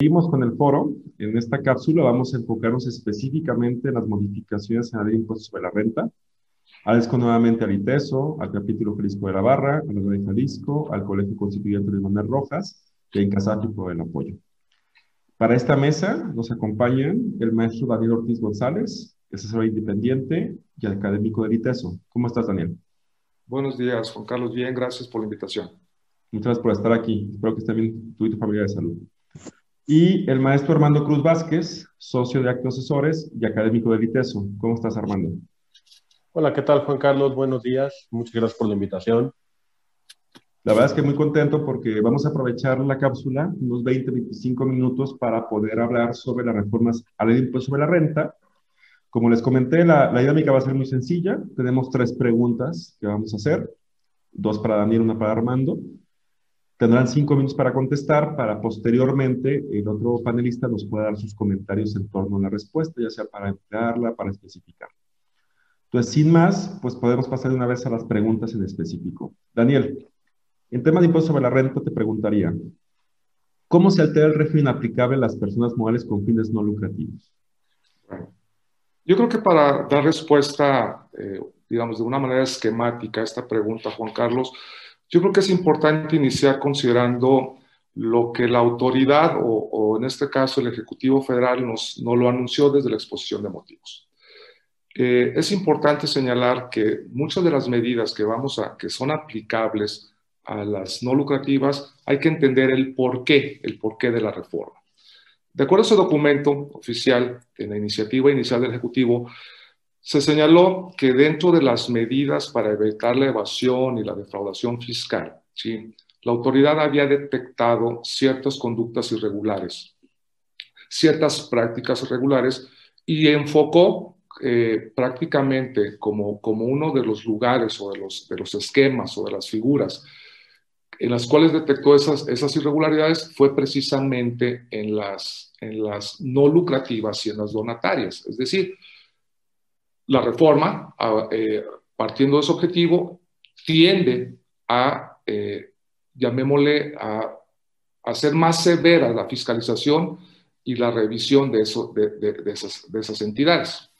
Seguimos con el foro. En esta cápsula vamos a enfocarnos específicamente en las modificaciones en la ley de impuestos sobre la renta. Agradezco nuevamente al ITESO, al capítulo Jalisco de la Barra, a la de Jalisco, al Colegio Constituyente de Manuel Rojas y a Incasati por el apoyo. Para esta mesa nos acompañan el maestro Daniel Ortiz González, asesor independiente y académico del ITESO. ¿Cómo estás, Daniel? Buenos días, Juan Carlos. Bien, gracias por la invitación. Muchas gracias por estar aquí. Espero que esté bien tú y tu familia de salud y el maestro Armando Cruz Vázquez, socio de Actos Asesores y académico del ITESO. ¿Cómo estás, Armando? Hola, ¿qué tal, Juan Carlos? Buenos días. Muchas gracias por la invitación. La verdad es que muy contento porque vamos a aprovechar la cápsula, unos 20, 25 minutos, para poder hablar sobre las reformas a la ley de impuesto sobre la renta. Como les comenté, la, la dinámica va a ser muy sencilla. Tenemos tres preguntas que vamos a hacer, dos para Daniel, una para Armando. Tendrán cinco minutos para contestar, para posteriormente el otro panelista nos pueda dar sus comentarios en torno a la respuesta, ya sea para emplearla, para especificar. Entonces, sin más, pues podemos pasar de una vez a las preguntas en específico. Daniel, en tema de impuesto sobre la renta te preguntaría, ¿cómo se altera el régimen aplicable a las personas morales con fines no lucrativos? Yo creo que para dar respuesta, eh, digamos, de una manera esquemática a esta pregunta, Juan Carlos, yo creo que es importante iniciar considerando lo que la autoridad o, en este caso el Ejecutivo Federal nos, lo anunció desde la exposición de motivos. Eh, es importante señalar que muchas de las medidas que, vamos a, que son aplicables a las no lucrativas, hay que entender el porqué, el porqué de la reforma. De acuerdo a ese documento oficial, en la iniciativa inicial del Ejecutivo, se señaló que dentro de las medidas para evitar la evasión y la defraudación fiscal, ¿sí? la autoridad había detectado ciertas conductas irregulares, ciertas prácticas irregulares y enfocó eh, prácticamente como, como uno de los lugares o de los, de los esquemas o de las figuras en las cuales detectó esas, esas irregularidades fue precisamente en las, en las no lucrativas y en las donatarias. Es decir, la reforma, eh, partiendo de ese objetivo, tiende a, eh, llamémosle, a hacer más severa la fiscalización y la revisión de, esas, entidades.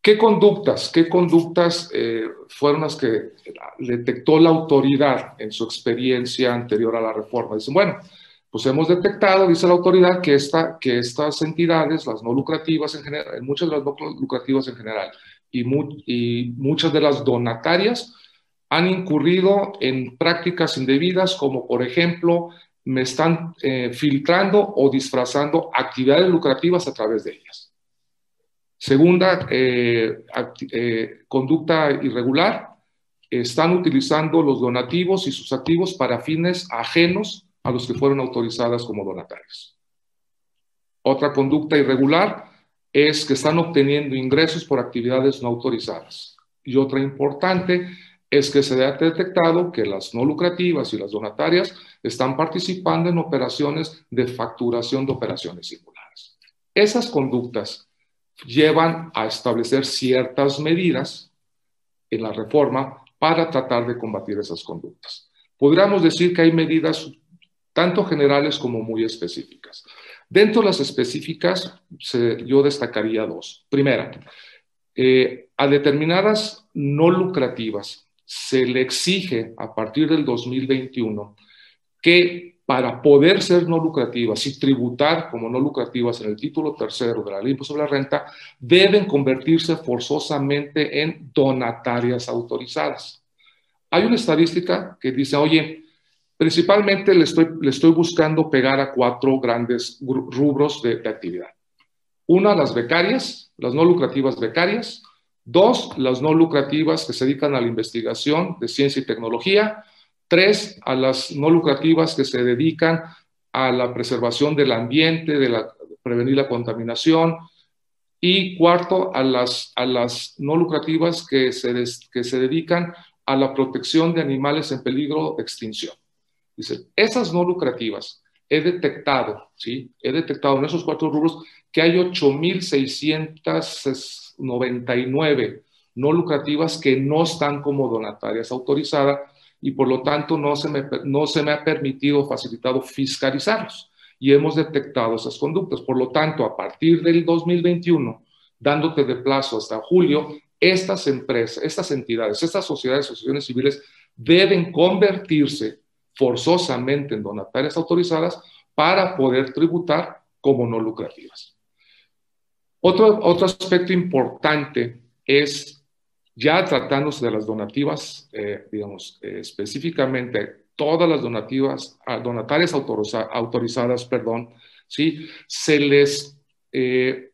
¿Qué conductas, qué conductas eh, fueron las que detectó la autoridad en su experiencia anterior a la reforma? Dicen, bueno, pues hemos detectado, dice la autoridad, que, esta, que estas entidades, las no lucrativas en general, muchas de las no lucrativas en general, y, muchas de las donatarias han incurrido en prácticas indebidas, como por ejemplo, me están eh, filtrando o disfrazando actividades lucrativas a través de ellas. Segunda, eh, eh, conducta irregular, están utilizando los donativos y sus activos para fines ajenos a los que fueron autorizadas como donatarios. Otra conducta irregular es que están obteniendo ingresos por actividades no autorizadas. Y otra importante es que se ha detectado que las no lucrativas y las donatarias están participando en operaciones de facturación de operaciones singulares. Esas conductas llevan a establecer ciertas medidas en la reforma para tratar de combatir esas conductas. Podríamos decir que hay medidas tanto generales como muy específicas. Dentro de las específicas, yo destacaría dos. Primera, eh, a determinadas no lucrativas se le exige a partir del 2021 que para poder ser no lucrativas y tributar como no lucrativas en el título tercero de la ley sobre la renta, deben convertirse forzosamente en donatarias autorizadas. Hay una estadística que dice, oye, Principalmente le estoy, buscando pegar a cuatro grandes rubros de, actividad. Una, las becarias, las no lucrativas becarias. Dos, las no lucrativas que se dedican a la investigación de ciencia y tecnología. Tres, a las no lucrativas que se dedican a la preservación del ambiente, de la, prevenir la contaminación. Y cuarto, a las, no lucrativas que se dedican a la protección de animales en peligro de extinción. Dice, esas no lucrativas, he detectado, ¿sí? He detectado en esos cuatro rubros que hay 8.699 no lucrativas que no están como donatarias autorizadas y por lo tanto no se me, no se me ha permitido, facilitado fiscalizarlos y hemos detectado esas conductas. Por lo tanto, a partir del 2021, dándote de plazo hasta julio, estas empresas, estas entidades, estas sociedades, asociaciones civiles deben convertirse forzosamente en donatarias autorizadas para poder tributar como no lucrativas. Otro, otro aspecto importante es, ya tratándose de las donativas, eh, digamos, eh, específicamente todas las donativas, ah, donatarias autorizadas, perdón, ¿sí? se, les, eh,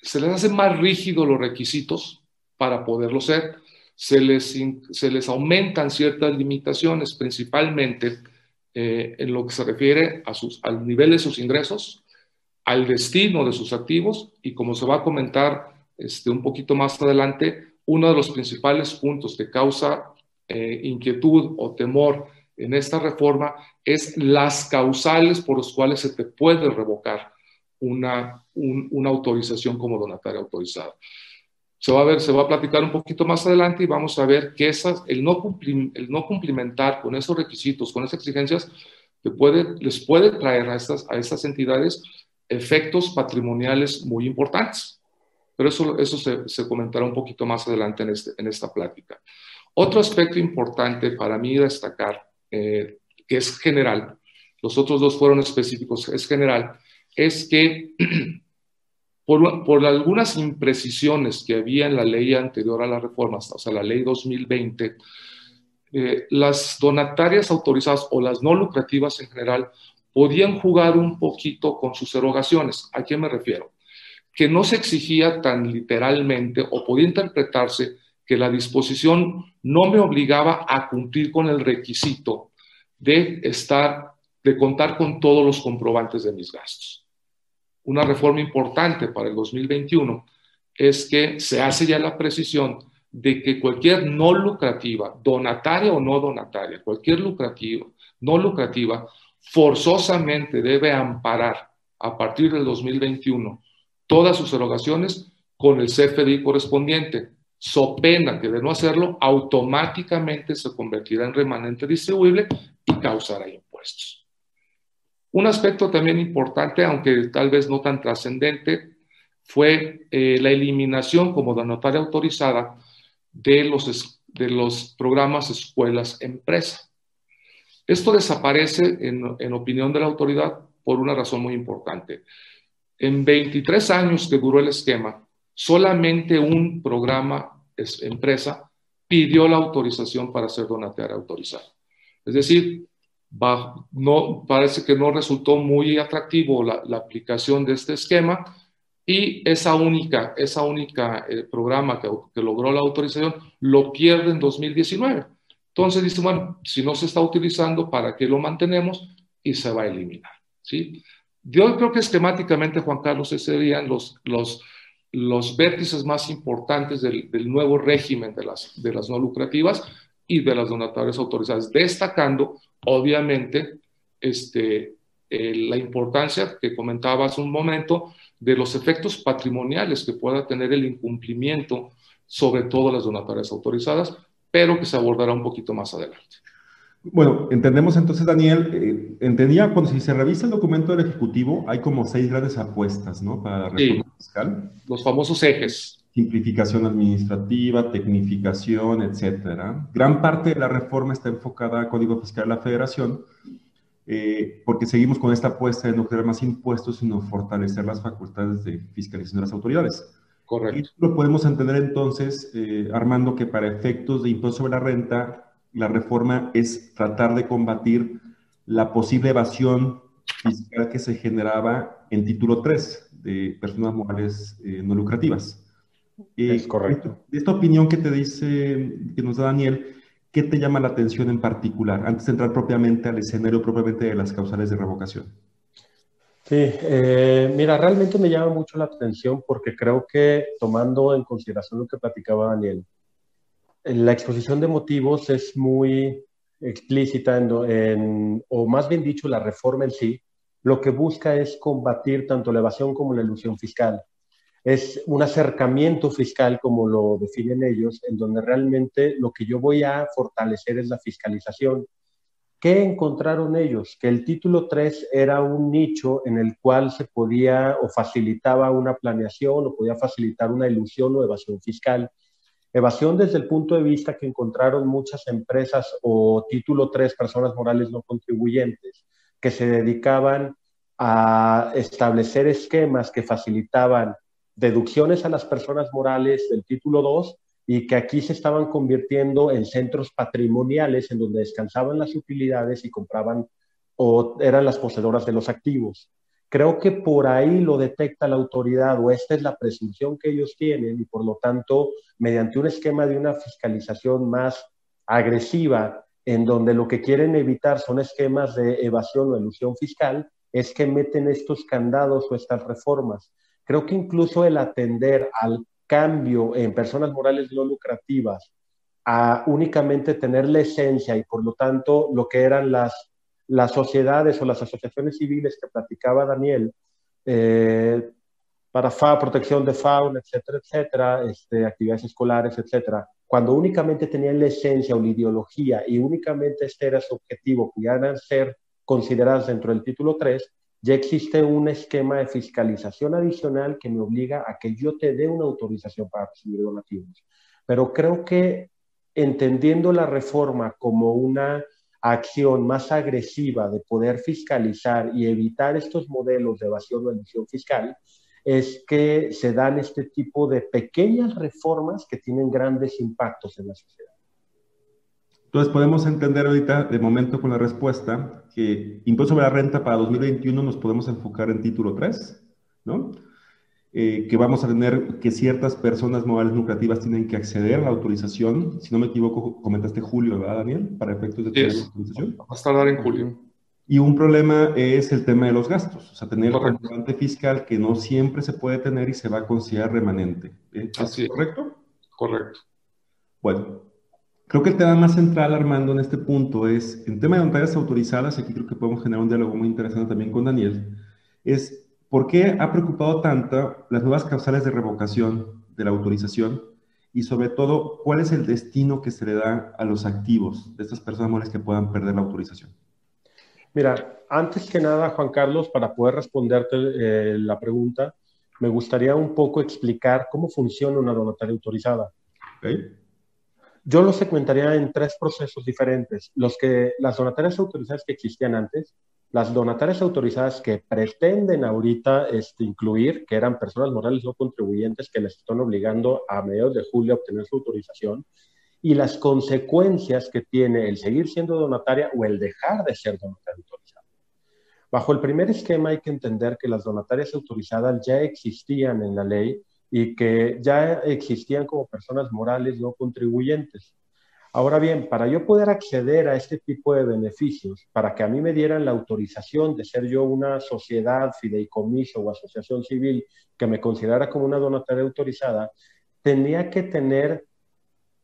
se les hace más rígidos los requisitos para poderlo ser se les, se les aumentan ciertas limitaciones, principalmente eh, en lo que se refiere a sus, al nivel de sus ingresos, al destino de sus activos y como se va a comentar este, un poquito más adelante, uno de los principales puntos que causa eh, inquietud o temor en esta reforma es las causales por las cuales se te puede revocar una, una autorización como donataria autorizada se va a ver, se va a platicar un poquito más adelante y vamos a ver que esas, el, no el no cumplimentar con esos requisitos, con esas exigencias, puede, les puede traer a estas, a estas entidades efectos patrimoniales muy importantes. Pero eso, eso se, se comentará un poquito más adelante en, este, en esta plática. Otro aspecto importante para mí destacar, eh, que es general, los otros dos fueron específicos, es general, es que por, algunas imprecisiones que había en la ley anterior a la reforma, o sea, la ley 2020, eh, las donatarias autorizadas o las no lucrativas en general podían jugar un poquito con sus erogaciones. ¿A qué me refiero? Que no se exigía tan literalmente o podía interpretarse que la disposición no me obligaba a cumplir con el requisito de estar, de contar con todos los comprobantes de mis gastos una reforma importante para el 2021 es que se hace ya la precisión de que cualquier no lucrativa, donataria o no donataria, cualquier lucrativa, no lucrativa, forzosamente debe amparar a partir del 2021 todas sus erogaciones con el CFDI correspondiente, so pena que de no hacerlo automáticamente se convertirá en remanente distribuible y causará impuestos. Un aspecto también importante, aunque tal vez no tan trascendente, fue eh, la eliminación como donataria autorizada de los, de los programas escuelas-empresa. Esto desaparece, en, en opinión de la autoridad, por una razón muy importante. En 23 años que duró el esquema, solamente un programa empresa pidió la autorización para ser donataria autorizada. Es decir, no, parece que no resultó muy atractivo la, aplicación de este esquema y esa única, esa única eh, programa que, que, logró la autorización lo pierde en 2019. Entonces dice, bueno, si no se está utilizando, ¿para qué lo mantenemos? Y se va a eliminar. ¿sí? Yo creo que esquemáticamente, Juan Carlos, ese serían los, los, los vértices más importantes del, del nuevo régimen de las, de las no lucrativas y de las donatorias autorizadas, destacando obviamente, este, eh, la importancia que comentaba hace un momento de los efectos patrimoniales que pueda tener el incumplimiento, sobre todo las donatorias autorizadas, pero que se abordará un poquito más adelante. Bueno, entendemos entonces, Daniel, eh, entendía cuando si se revisa el documento del Ejecutivo, hay como seis grandes apuestas, ¿no? Para la reforma fiscal. Los famosos ejes simplificación administrativa, tecnificación, etcétera. Gran parte de la reforma está enfocada al Código Fiscal de la Federación, eh, porque seguimos con esta apuesta de no crear más impuestos, sino fortalecer las facultades de fiscalización de las autoridades. Correcto. Y lo podemos entender entonces, eh, Armando, que para efectos de impuesto sobre la renta, la reforma es tratar de combatir la posible evasión fiscal que se generaba en título 3 de personas morales eh, no lucrativas. Es correcto. De esta opinión que te dice, que nos da Daniel, ¿qué te llama la atención en particular antes de entrar propiamente al escenario propiamente de las causales de revocación? Sí, eh, mira, realmente me llama mucho la atención porque creo que tomando en consideración lo que platicaba Daniel, la exposición de motivos es muy explícita en, o más bien dicho, la reforma en sí, lo que busca es combatir tanto la evasión como la ilusión fiscal es un acercamiento fiscal, como lo definen ellos, en donde realmente lo que yo voy a fortalecer es la fiscalización. ¿Qué encontraron ellos? Que el título 3 era un nicho en el cual se podía o facilitaba una planeación o podía facilitar una ilusión o evasión fiscal. Evasión desde el punto de vista que encontraron muchas empresas o título 3, personas morales no contribuyentes, que se dedicaban a establecer esquemas que facilitaban deducciones a las personas morales del título 2 y que aquí se estaban convirtiendo en centros patrimoniales en donde descansaban las utilidades y compraban o eran las poseedoras de los activos. Creo que por ahí lo detecta la autoridad o esta es la presunción que ellos tienen y por lo tanto, mediante un esquema de una fiscalización más agresiva, en donde lo que quieren evitar son esquemas de evasión o ilusión fiscal, es que meten estos candados o estas reformas. Creo que incluso el atender al cambio en personas morales no lucrativas a únicamente tener la esencia y por lo tanto lo que eran las, las sociedades o las asociaciones civiles que platicaba Daniel eh, para FA, protección de fauna, etcétera, etcétera, este, actividades escolares, etcétera, cuando únicamente tenían la esencia o la ideología y únicamente este era su objetivo, pudieran ser consideradas dentro del título 3, ya existe un esquema de fiscalización adicional que me obliga a que yo te dé una autorización para recibir donativos. Pero creo que entendiendo la reforma como una acción más agresiva de poder fiscalizar y evitar estos modelos de evasión o emisión fiscal, es que se dan este tipo de pequeñas reformas que tienen grandes impactos en la sociedad. Entonces podemos entender ahorita, de momento con la respuesta, que impuesto sobre la renta para 2021 nos podemos enfocar en título 3, ¿no? Eh, que vamos a tener que ciertas personas morales lucrativas tienen que acceder a la autorización. Si no me equivoco, comentaste julio, ¿verdad, Daniel? Para efectos de tener autorización. Va a tardar en julio. Y un problema es el tema de los gastos, o sea, tener el comprobante fiscal que no siempre se puede tener y se va a considerar remanente. ¿Es Así correcto? Correcto. Bueno, Creo que el tema más central, Armando, en este punto es, en tema de notarias autorizadas, y aquí creo que podemos generar un diálogo muy interesante también con Daniel, es por qué ha preocupado tanto las nuevas causales de revocación de la autorización y sobre todo, cuál es el destino que se le da a los activos de estas personas que puedan perder la autorización. Mira, antes que nada, Juan Carlos, para poder responderte eh, la pregunta, me gustaría un poco explicar cómo funciona una donataria autorizada. Okay. Yo lo segmentaría en tres procesos diferentes. Los que, las donatarias autorizadas que existían antes, las donatarias autorizadas que pretenden ahorita este, incluir, que eran personas morales no contribuyentes que les están obligando a mediados de julio a obtener su autorización, y las consecuencias que tiene el seguir siendo donataria o el dejar de ser donataria autorizada. Bajo el primer esquema hay que entender que las donatarias autorizadas ya existían en la ley y que ya existían como personas morales no contribuyentes. Ahora bien, para yo poder acceder a este tipo de beneficios, para que a mí me dieran la autorización de ser yo una sociedad, fideicomiso o asociación civil que me considerara como una donataria autorizada, tenía que tener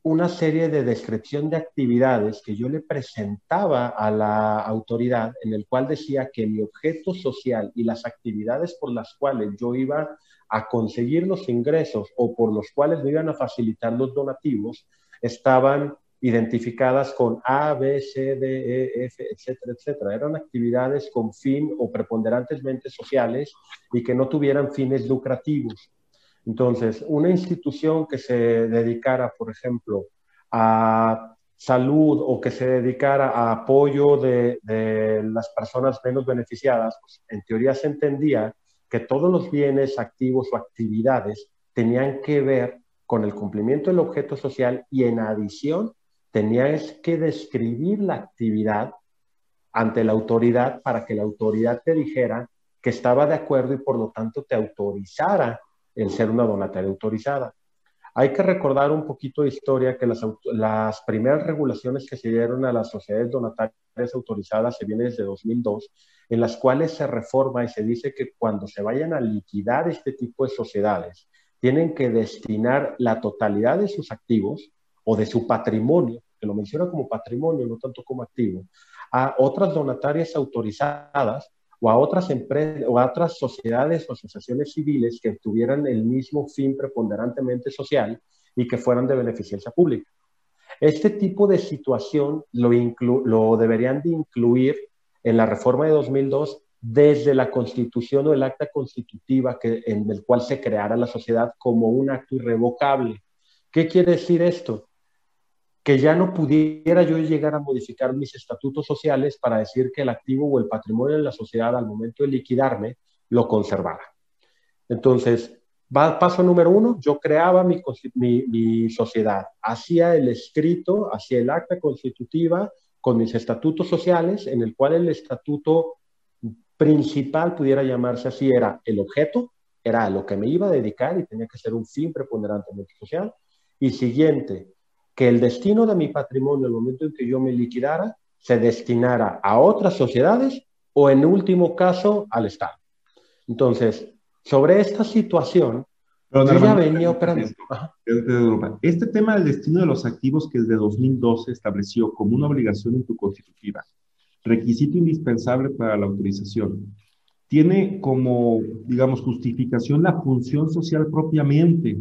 una serie de descripción de actividades que yo le presentaba a la autoridad, en el cual decía que mi objeto social y las actividades por las cuales yo iba a conseguir los ingresos o por los cuales me iban a facilitar los donativos estaban identificadas con A, B, C, D, E, F, etcétera, etcétera. Eran actividades con fin o preponderantemente sociales y que no tuvieran fines lucrativos. Entonces, una institución que se dedicara, por ejemplo, a salud o que se dedicara a apoyo de, las personas menos beneficiadas, pues en teoría se entendía que todos los bienes activos o actividades tenían que ver con el cumplimiento del objeto social y en adición tenías que describir la actividad ante la autoridad para que la autoridad te dijera que estaba de acuerdo y por lo tanto te autorizara el ser una donataria autorizada. Hay que recordar un poquito de historia que las, primeras regulaciones que se dieron a las sociedades donatarias autorizadas se vienen desde 2002, en las cuales se reforma y se dice que cuando se vayan a liquidar este tipo de sociedades, tienen que destinar la totalidad de sus activos o de su patrimonio, que lo menciona como patrimonio, no tanto como activo, a otras donatarias autorizadas o a otras empresas o a otras sociedades o asociaciones civiles que tuvieran el mismo fin preponderantemente social y que fueran de beneficencia pública. Este tipo de situación lo, lo deberían de incluir en la reforma de 2002 desde la constitución o el acta constitutiva que, en el cual se creara la sociedad como un acto irrevocable. ¿Qué quiere decir esto? Que ya no pudiera yo llegar a modificar mis estatutos sociales para decir que el activo o el patrimonio de la sociedad al momento de liquidarme lo conservara. Entonces, paso número uno, yo creaba mi, sociedad, hacía el escrito, hacía el acta constitutiva con mis estatutos sociales, en el cual el estatuto principal pudiera llamarse así, era el objeto, era lo que me iba a dedicar y tenía que ser un fin preponderantemente social. Y siguiente, que el destino de mi patrimonio, el momento en que yo me liquidara, se destinara a otras sociedades o en último caso al Estado. Entonces, sobre esta situación, yo ya venía operando. Este tema del destino de los activos que desde 2012 estableció como una obligación en tu constitutiva, requisito indispensable para la autorización, tiene como, digamos, justificación la función social propiamente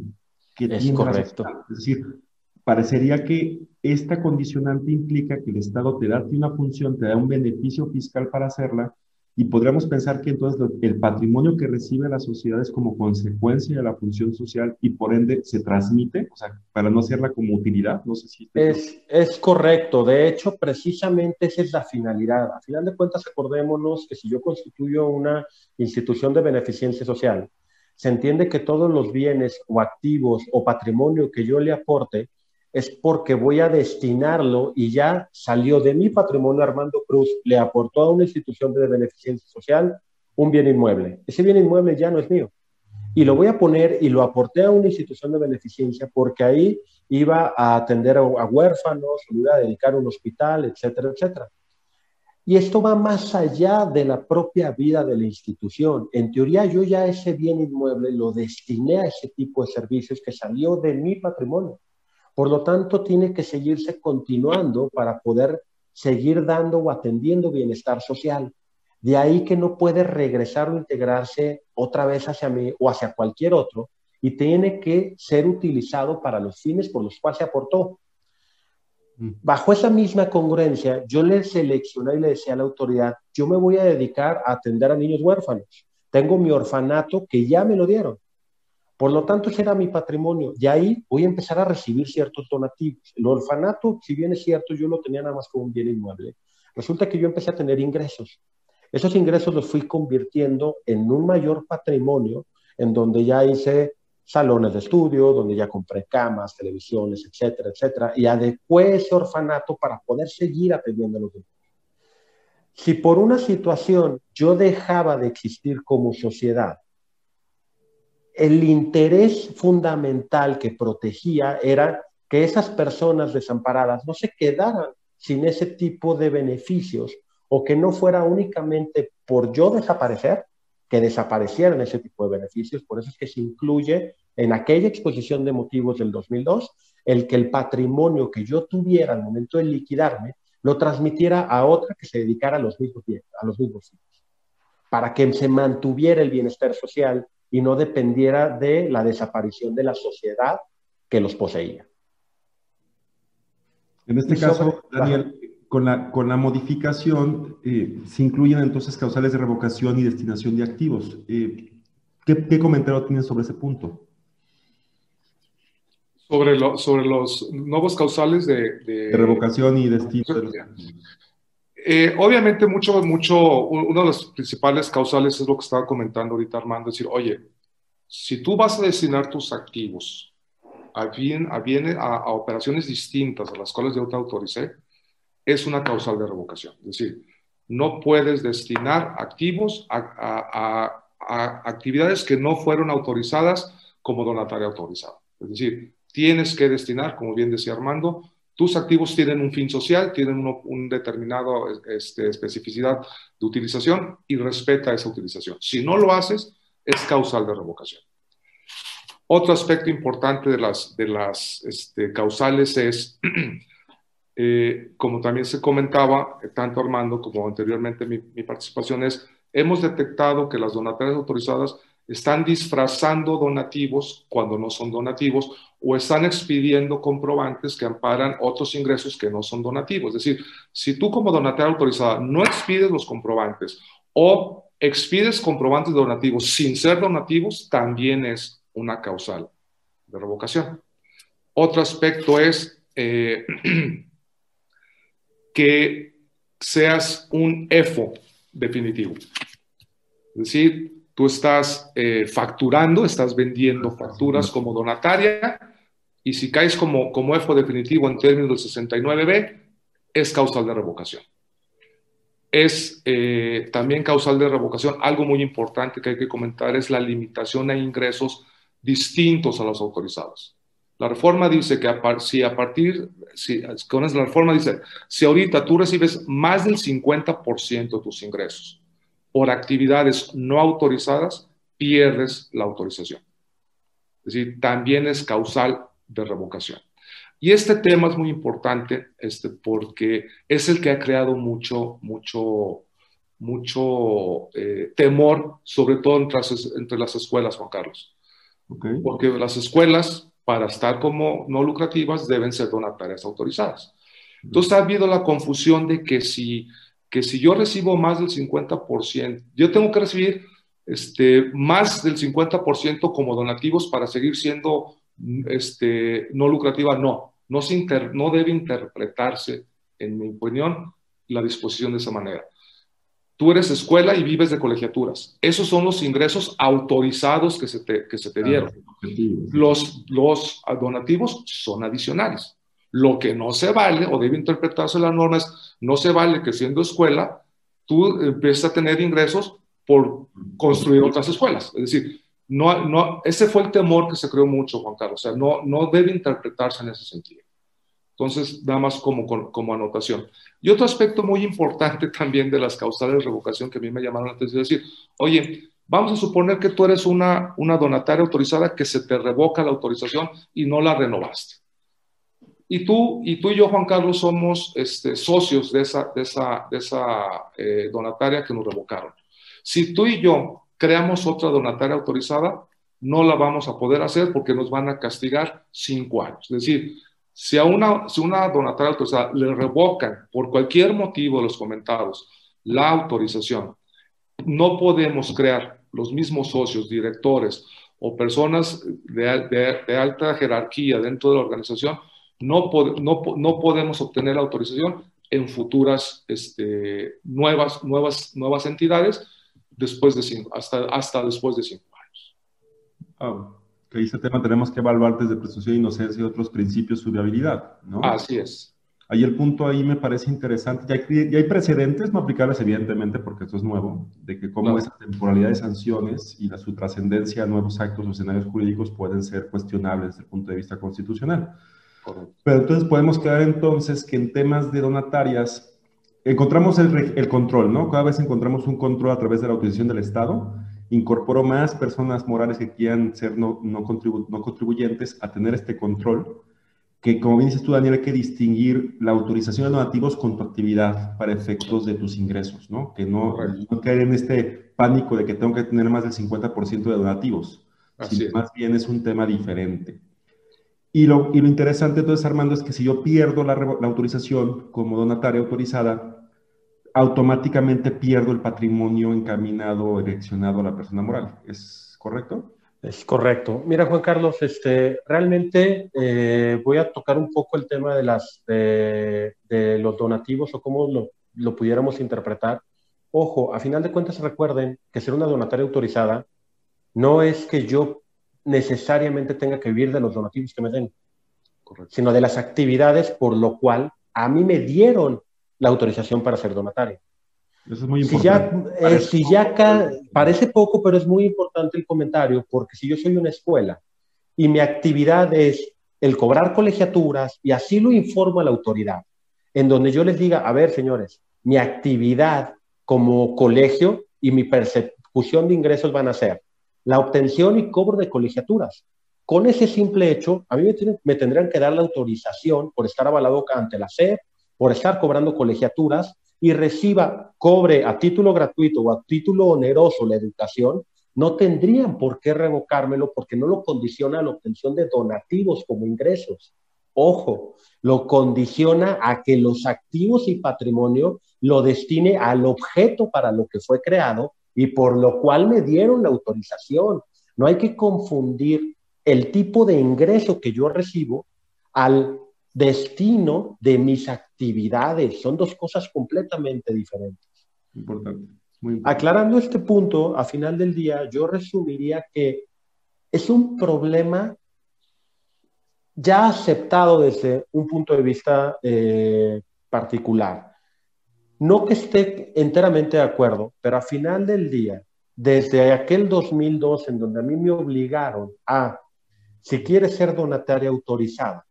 que es tiene correcto. es decir, parecería que esta condicionante implica que el Estado te da una función, te da un beneficio fiscal para hacerla, y podríamos pensar que entonces el patrimonio que recibe la sociedad es como consecuencia de la función social y por ende se transmite, o sea, para no hacerla como utilidad, no sé si... Es, es correcto, de hecho, precisamente esa es la finalidad. A final de cuentas, acordémonos que si yo constituyo una institución de beneficencia social, se entiende que todos los bienes o activos o patrimonio que yo le aporte es porque voy a destinarlo y ya salió de mi patrimonio Armando Cruz, le aportó a una institución de beneficencia social un bien inmueble. Ese bien inmueble ya no es mío. Y lo voy a poner y lo aporté a una institución de beneficencia porque ahí iba a atender a, huérfanos, iba a dedicar a un hospital, etcétera, etcétera. Y esto va más allá de la propia vida de la institución. En teoría, yo ya ese bien inmueble lo destiné a ese tipo de servicios que salió de mi patrimonio. Por lo tanto, tiene que seguirse continuando para poder seguir dando o atendiendo bienestar social. De ahí que no puede regresar o integrarse otra vez hacia mí o hacia cualquier otro y tiene que ser utilizado para los fines por los cuales se aportó. Bajo esa misma congruencia, yo le seleccioné y le decía a la autoridad, yo me voy a dedicar a atender a niños huérfanos. Tengo mi orfanato que ya me lo dieron. Por lo tanto, ese era mi patrimonio. Y ahí voy a empezar a recibir ciertos donativos. El orfanato, si bien es cierto, yo lo tenía nada más como un bien inmueble. Resulta que yo empecé a tener ingresos. Esos ingresos los fui convirtiendo en un mayor patrimonio, en donde ya hice salones de estudio, donde ya compré camas, televisiones, etcétera, etcétera, y adecué ese orfanato para poder seguir atendiendo a los demás. Si por una situación yo dejaba de existir como sociedad el interés fundamental que protegía era que esas personas desamparadas no se quedaran sin ese tipo de beneficios o que no fuera únicamente por yo desaparecer, que desaparecieran ese tipo de beneficios. Por eso es que se incluye en aquella exposición de motivos del 2002 el que el patrimonio que yo tuviera al momento de liquidarme lo transmitiera a otra que se dedicara a los mismos, a los mismos fines, para que se mantuviera el bienestar social y no dependiera de la desaparición de la sociedad que los poseía. En este caso, Daniel, con la, con la modificación eh, se incluyen entonces causales de revocación y destinación de activos. Eh, ¿qué, comentario tienes sobre ese punto? Sobre, sobre los nuevos causales de, de... revocación y destino. Eh, obviamente, mucho, mucho, uno de los principales causales es lo que estaba comentando ahorita Armando, decir, oye, si tú vas a destinar tus activos a, bien, a, a, operaciones distintas a las cuales yo te autoricé, es una causal de revocación. Es decir, no puedes destinar activos a, actividades que no fueron autorizadas como donatario autorizado. Es decir, tienes que destinar, como bien decía Armando, tus activos tienen un fin social, tienen un, un determinado este, especificidad de utilización y respeta esa utilización. Si no lo haces, es causal de revocación. Otro aspecto importante de las, de las este, causales es, eh, como también se comentaba, tanto Armando como anteriormente mi, mi participación es, hemos detectado que las donatarias autorizadas están disfrazando donativos cuando no son donativos o están expidiendo comprobantes que amparan otros ingresos que no son donativos. Es decir, si tú como donataria autorizada no expides los comprobantes o expides comprobantes donativos sin ser donativos, también es una causal de revocación. Otro aspecto es eh, que seas un EFO definitivo. Es decir, tú estás eh, facturando, estás vendiendo facturas como donataria y si caes como, como EFO definitivo en términos del 69B, es causal de revocación. Es eh, también causal de revocación, algo muy importante que hay que comentar es la limitación a ingresos distintos a los autorizados. La reforma dice que si a partir, si, con la reforma dice, si ahorita tú recibes más del 50% de tus ingresos por actividades no autorizadas, pierdes la autorización. Es decir, también es causal de revocación. Y este tema es muy importante este, porque es el que ha creado mucho, mucho, mucho eh, temor, sobre todo entre entre las escuelas, Juan Carlos. Porque las escuelas, para estar como no lucrativas, deben ser donatarias autorizadas. Entonces ha habido la confusión de que si, que si yo recibo más del 50%, yo tengo que recibir este, más del 50% como donativos para seguir siendo este, no lucrativa. No, no, se no debe interpretarse, en mi opinión, la disposición de esa manera. Tú eres escuela y vives de colegiaturas. Esos son los ingresos autorizados que se te, que se te dieron. Los, los donativos son adicionales. Lo que no se vale, o debe interpretarse las normas, no se vale que siendo escuela, tú empieces a tener ingresos por construir otras escuelas. Es decir, no, no, ese fue el temor que se creó mucho, Juan Carlos. O sea, no, no debe interpretarse en ese sentido. Entonces, nada más como, como, anotación. Y otro aspecto muy importante también de las causales de revocación que a mí me llamaron la atención es decir, oye, vamos a suponer que tú eres una, una donataria autorizada que se te revoca la autorización y no la renovaste. Y tú y, tú y yo, Juan Carlos, somos este, socios de esa, de esa, de esa eh, donataria que nos revocaron. Si tú y yo creamos otra donataria autorizada, no la vamos a poder hacer porque nos van a castigar cinco años. Es decir, si a una, si una donataria autorizada le revocan por cualquier motivo de los comentados la autorización, no podemos crear los mismos socios, directores o personas de, alta jerarquía dentro de la organización, no, no, no podemos obtener la autorización en futuras este, nuevas, nuevas, nuevas entidades después de cinco, hasta, hasta después de cinco años. Ah, que este tema tenemos que evaluar desde presunción de inocencia y otros principios de viabilidad, ¿no? Así es. Ahí el punto ahí me parece interesante. Ya hay, hay precedentes, no aplicables evidentemente porque esto es nuevo, de que cómo esa temporalidad de sanciones y la, su trascendencia a nuevos actos o escenarios jurídicos pueden ser cuestionables desde el punto de vista constitucional. Pero entonces podemos quedar entonces que en temas de donatarias encontramos el, el, control, ¿no? Cada vez encontramos un control a través de la autorización del Estado incorporó más personas morales que quieran ser no, no, contribuyentes a tener este control, que como bien dices tú, Daniel, hay que distinguir la autorización de donativos con tu actividad para efectos de tus ingresos, ¿no? Que no, no caer en este pánico de que tengo que tener más del 50% de donativos, sino más bien es un tema diferente. Y lo, y lo interesante entonces, Armando, es que si yo pierdo la, la autorización como donataria autorizada, automáticamente pierdo el patrimonio encaminado, direccionado a la persona moral. ¿Es correcto? Es correcto. Mira, Juan Carlos, este, realmente eh, voy a tocar un poco el tema de, las, de, los donativos o cómo lo, lo, pudiéramos interpretar. Ojo, a final de cuentas recuerden que ser una donataria autorizada no es que yo necesariamente tenga que vivir de los donativos que me den, sino de las actividades por lo cual a mí me dieron la autorización para ser donatario. Eso es muy importante. Eh, si ya, parece poco, pero es muy importante el comentario, porque si yo soy una escuela y mi actividad es el cobrar colegiaturas y así lo informo a la autoridad, en donde yo les diga, a ver, señores, mi actividad como colegio y mi persecución de ingresos van a ser la obtención y cobro de colegiaturas. Con ese simple hecho, a mí me, tendrían que dar la autorización por estar avalado ante la SEP, por estar cobrando colegiaturas y reciba, cobre a título gratuito o a título oneroso la educación, no tendrían por qué revocármelo porque no lo condiciona a la obtención de donativos como ingresos. Ojo, lo condiciona a que los activos y patrimonio lo destine al objeto para lo que fue creado y por lo cual me dieron la autorización. No hay que confundir el tipo de ingreso que yo recibo al destino de mis actividades. Son dos cosas completamente diferentes. Importante. Aclarando este punto, a final del día, yo resumiría que es un problema ya aceptado desde un punto de vista eh, particular. No que esté enteramente de acuerdo, pero a final del día, desde aquel 2002 en donde a mí me obligaron a, si quieres ser donataria autorizada,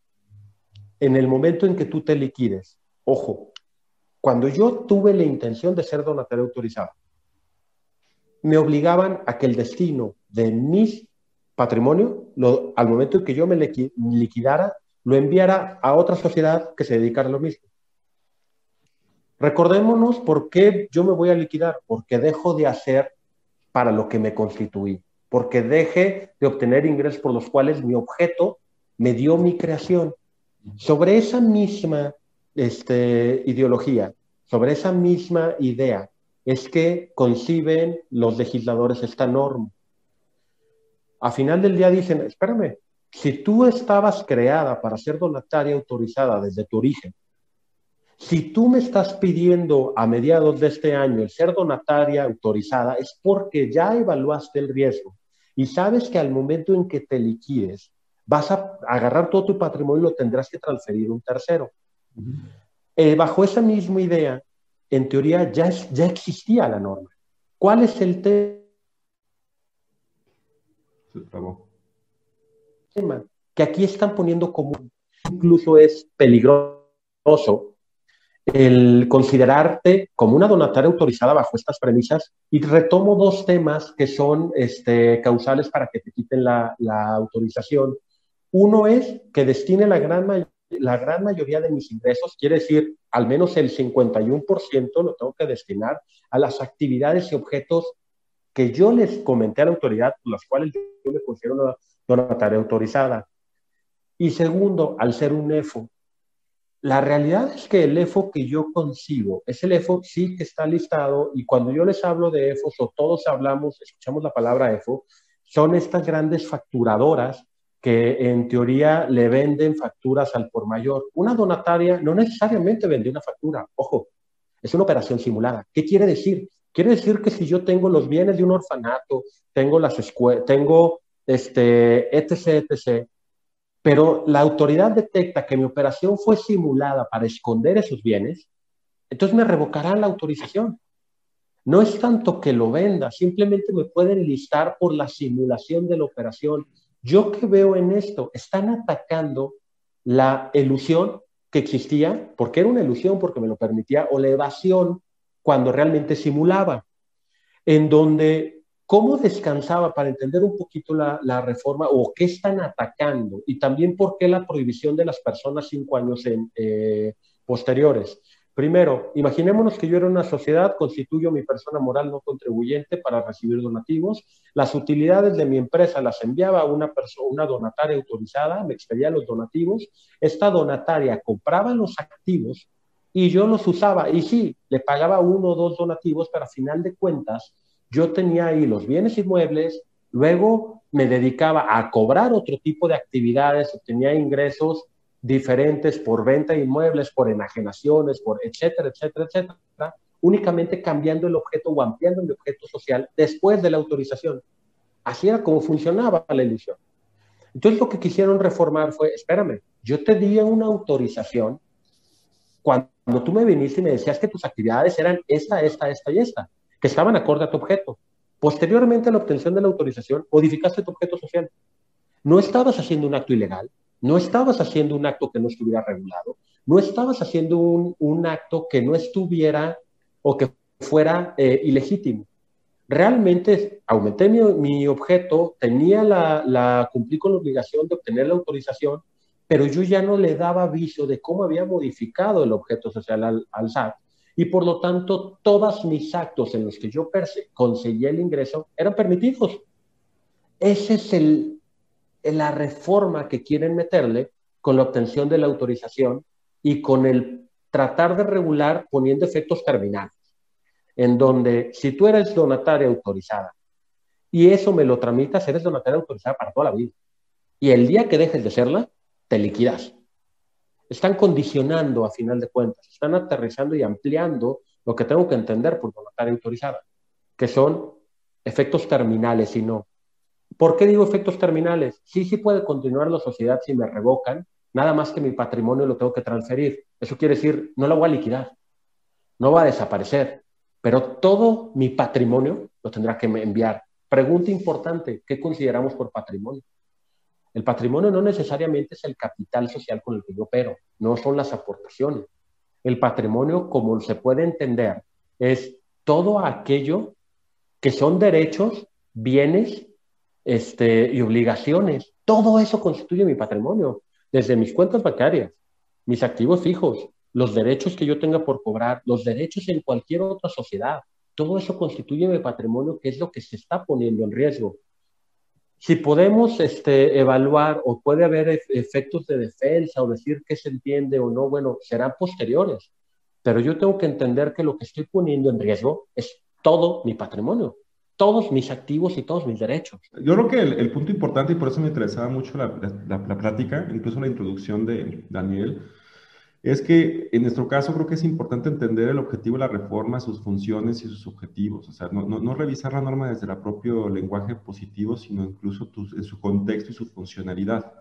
en el momento en que tú te liquides, ojo, cuando yo tuve la intención de ser donataria autorizada, me obligaban a que el destino de mis patrimonio, al momento en que yo me liquidara, lo enviara a otra sociedad que se dedicara a lo mismo. Recordémonos por qué yo me voy a liquidar, porque dejo de hacer para lo que me constituí, porque deje de obtener ingresos por los cuales mi objeto me dio mi creación. Sobre esa misma este, ideología, sobre esa misma idea, es que conciben los legisladores esta norma. A final del día dicen, espérame, si tú estabas creada para ser donataria autorizada desde tu origen, si tú me estás pidiendo a mediados de este año el ser donataria autorizada, es porque ya evaluaste el riesgo y sabes que al momento en que te liquides, vas a agarrar todo tu patrimonio y lo tendrás que transferir a un tercero. Eh, bajo esa misma idea, en teoría ya, ya existía la norma. ¿Cuál es el tema? Que aquí están poniendo como incluso es peligroso el considerarte como una donataria autorizada bajo estas premisas y retomo dos temas que son este, causales para que te quiten la, autorización. Uno es que destine la gran la gran mayoría de mis ingresos, quiere decir al menos el 51% lo tengo que destinar a las actividades y objetos que yo les comenté a la autoridad, las cuales yo me considero una donataria autorizada. Y segundo, al ser un EFO. La realidad es que el EFO que yo concibo es el EFO sí que está listado y cuando yo les hablo de EFOs o todos hablamos, escuchamos la palabra EFO, son estas grandes facturadoras que en teoría le venden facturas al por mayor. Una donataria no necesariamente vende una factura, ojo, es una operación simulada. ¿Qué quiere decir? Quiere decir que si yo tengo los bienes de un orfanato, tengo las escuelas, tengo este, etc., etc., pero la autoridad detecta que mi operación fue simulada para esconder esos bienes, entonces me revocarán la autorización. No es tanto que lo venda, simplemente me pueden listar por la simulación de la operación yo que veo en esto, están atacando la ilusión que existía, porque era una ilusión, porque me lo permitía, o la evasión cuando realmente simulaba, en donde cómo descansaba para entender un poquito la, reforma o qué están atacando y también por qué la prohibición de las personas cinco años en, eh, posteriores. Primero, imaginémonos que yo era una sociedad, constituyo mi persona moral no contribuyente para recibir donativos. Las utilidades de mi empresa las enviaba a una, persona, una donataria autorizada, me expedía los donativos. Esta donataria compraba los activos y yo los usaba. Y sí, le pagaba uno o dos donativos, pero a final de cuentas yo tenía ahí los bienes inmuebles, luego me dedicaba a cobrar otro tipo de actividades, obtenía ingresos diferentes por venta de inmuebles, por enajenaciones, por etcétera, etcétera, etcétera, únicamente cambiando el objeto o ampliando el objeto social después de la autorización. Así era como funcionaba la ilusión. Entonces lo que quisieron reformar fue, espérame, yo te di una autorización cuando tú me viniste y me decías que tus actividades eran esta, esta, esta y esta, que estaban acorde a tu objeto. Posteriormente a la obtención de la autorización, modificaste tu objeto social. No estabas haciendo un acto ilegal, No estabas haciendo un acto que no estuviera regulado, no estabas haciendo un, acto que no estuviera o que fuera eh, ilegítimo. Realmente aumenté mi, objeto, tenía la, cumplí con la obligación de obtener la autorización, pero yo ya no le daba aviso de cómo había modificado el objeto social al, al SAT y por lo tanto todos mis actos en los que yo conseguí el ingreso eran permitidos. Esa es el, la reforma que quieren meterle con la obtención de la autorización y con el tratar de regular poniendo efectos terminales, en donde si tú eres donataria autorizada y eso me lo tramitas, eres donataria autorizada para toda la vida. Y el día que dejes de serla, te liquidas están condicionando a final de cuentas, están aterrizando y ampliando lo que tengo que entender por voluntaria autorizada, que son efectos terminales y no. ¿Por qué digo efectos terminales? Sí, sí puede continuar la sociedad si me revocan, nada más que mi patrimonio lo tengo que transferir. Eso quiere decir, no lo voy a liquidar, no va a desaparecer, pero todo mi patrimonio lo tendrá que enviar. Pregunta importante, ¿qué consideramos por patrimonio? El patrimonio no necesariamente es el capital social con el que yo opero, no son las aportaciones. El patrimonio, como se puede entender, es todo aquello que son derechos, bienes este, y obligaciones. Todo eso constituye mi patrimonio, desde mis cuentas bancarias, mis activos fijos, los derechos que yo tenga por cobrar, los derechos en cualquier otra sociedad. Todo eso constituye mi patrimonio, que es lo que se está poniendo en riesgo si podemos este, evaluar o puede haber efectos de defensa o decir qué se entiende o no, bueno, serán posteriores. Pero yo tengo que entender que lo que estoy poniendo en riesgo es todo mi patrimonio, todos mis activos y todos mis derechos. Yo creo que el, punto importante, y por eso me interesaba mucho la, la, la plática, incluso la introducción de Daniel, es que en nuestro caso creo que es importante entender el objetivo de la reforma, sus funciones y sus objetivos. O sea, no, revisar la norma desde el propio lenguaje positivo, sino incluso en su contexto y su funcionalidad.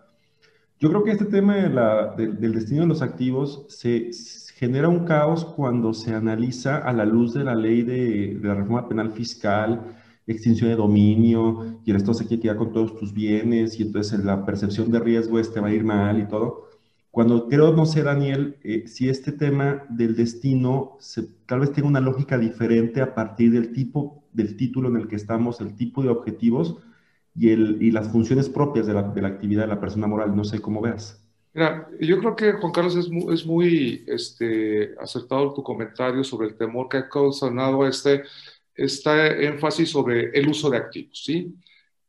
Yo creo que este tema del destino de los activos se, genera un caos cuando se analiza a la luz de la ley de, la reforma penal fiscal, extinción de dominio, y se quiere quedar con todos tus bienes, y entonces la percepción de riesgo este va a ir mal y todo cuando creo, no sé, Daniel, eh, si este tema del destino tal vez tenga una lógica diferente a partir del tipo, del título en el que estamos, el tipo de objetivos y, el, y las funciones propias de la, de la, actividad de la persona moral. No sé cómo veas. Mira, yo creo que Juan Carlos es muy, es muy este, acertado tu comentario sobre el temor que ha causado este, este énfasis sobre el uso de activos, ¿sí?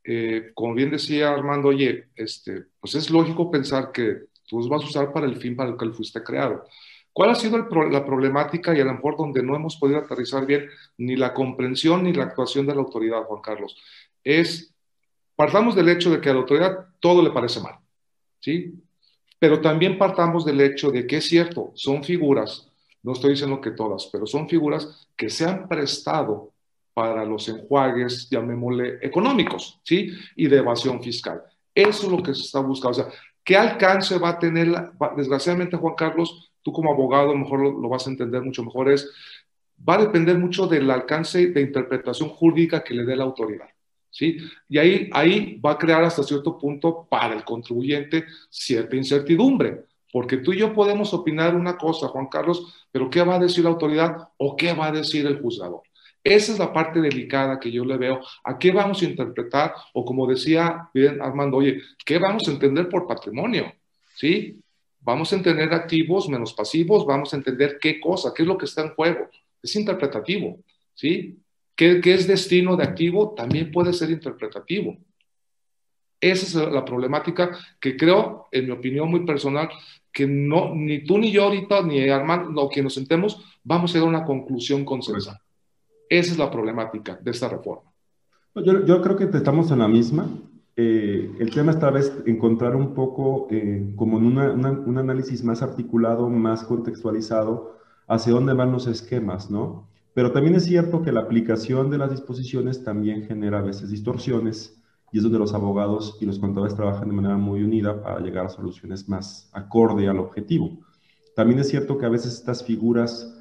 Eh, como bien decía Armando, oye, este, pues es lógico pensar que tú los vas a usar para el fin para el que fuiste creado. ¿Cuál ha sido la problemática y a lo mejor donde no hemos podido aterrizar bien ni la comprensión ni la actuación de la autoridad, Juan Carlos? Es, partamos del hecho de que a la autoridad todo le parece mal, ¿sí? Pero también partamos del hecho de que es cierto, son figuras, no estoy diciendo que todas, pero son figuras que se han prestado para los enjuagues, llamémosle, económicos, ¿sí? Y de evasión fiscal. Eso es lo que se está buscando. O sea, ¿Qué alcance va a tener, desgraciadamente Juan Carlos, tú como abogado mejor lo, vas a entender mucho mejor, es, va a depender mucho del alcance de interpretación jurídica que le dé la autoridad. ¿Sí? Y ahí, ahí va a crear hasta cierto punto para el contribuyente cierta incertidumbre, porque tú y yo podemos opinar una cosa, Juan Carlos, pero ¿qué va a decir la autoridad o qué va a decir el juzgador? Esa es la parte delicada que yo le veo. ¿A qué vamos a interpretar? O como decía bien Armando, oye, ¿qué vamos a entender por patrimonio? ¿Sí? Vamos a entender activos menos pasivos, vamos a entender qué cosa, qué es lo que está en juego. Es interpretativo, ¿sí? ¿Qué, qué es destino de activo? También puede ser interpretativo. Esa es la problemática que creo, en mi opinión muy personal, que no, ni tú ni yo ahorita, ni Armando, o quien nos sentemos, vamos a llegar a una conclusión consensada. Esa es la problemática de esta reforma. Yo, creo que estamos en la misma. Eh, el tema esta vez encontrar un poco eh, como en un análisis más articulado, más contextualizado, hacia dónde van los esquemas, ¿no? Pero también es cierto que la aplicación de las disposiciones también genera a veces distorsiones y es donde los abogados y los contadores trabajan de manera muy unida para llegar a soluciones más acorde al objetivo. También es cierto que a veces estas figuras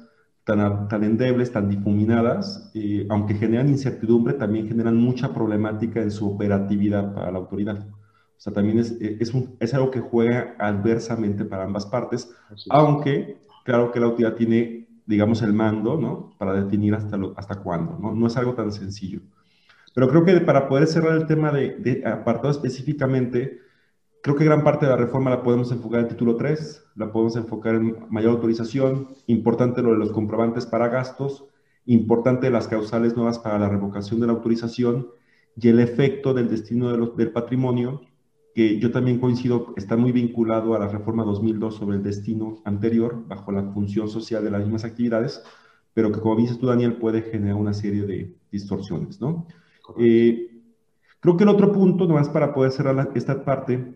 tan, tan endebles, tan difuminadas, eh, aunque generan incertidumbre, también generan mucha problemática en su operatividad para la autoridad. O sea, también es, es, es algo que juega adversamente para ambas partes, aunque claro que la autoridad tiene, digamos, el mando, ¿no? Para definir hasta, lo, hasta cuándo, ¿no? No es algo tan sencillo. Pero creo que para poder cerrar el tema de, de apartado específicamente, creo que gran parte de la reforma la podemos enfocar en el título 3, la podemos enfocar en mayor autorización, importante lo de los comprobantes para gastos, importante las causales nuevas para la revocación de la autorización y el efecto del destino de los, del patrimonio, que yo también coincido, está muy vinculado a la reforma 2002 sobre el destino anterior, bajo la función social de las mismas actividades, pero que como dices tú, Daniel, puede generar una serie de distorsiones, ¿no? Eh, creo que el otro punto, nomás para poder cerrar esta parte,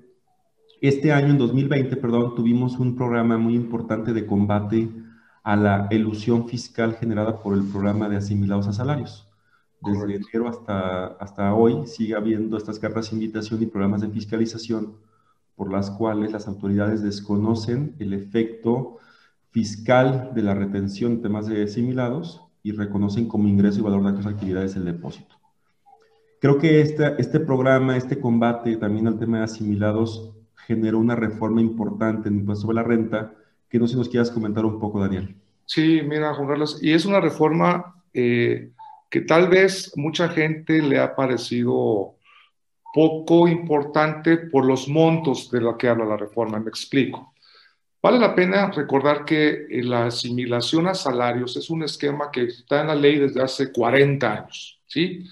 este año, en 2020, perdón, tuvimos un programa muy importante de combate a la elusión fiscal generada por el programa de asimilados a salarios. Desde enero hasta, hasta hoy sigue habiendo estas cartas de invitación y programas de fiscalización por las cuales las autoridades desconocen el efecto fiscal de la retención de temas de asimilados y reconocen como ingreso y valor de otras actividades el depósito. Creo que este, este programa, este combate también al tema de asimilados generó una reforma importante en impuesto sobre la renta que no sé si nos quieras comentar un poco, Daniel. Sí, mira, Juan Carlos, y es una reforma eh, que tal vez mucha gente le ha parecido poco importante por los montos de lo que habla la reforma. Me explico. Vale la pena recordar que la asimilación a salarios es un esquema que está en la ley desde hace 40 años. ¿sí?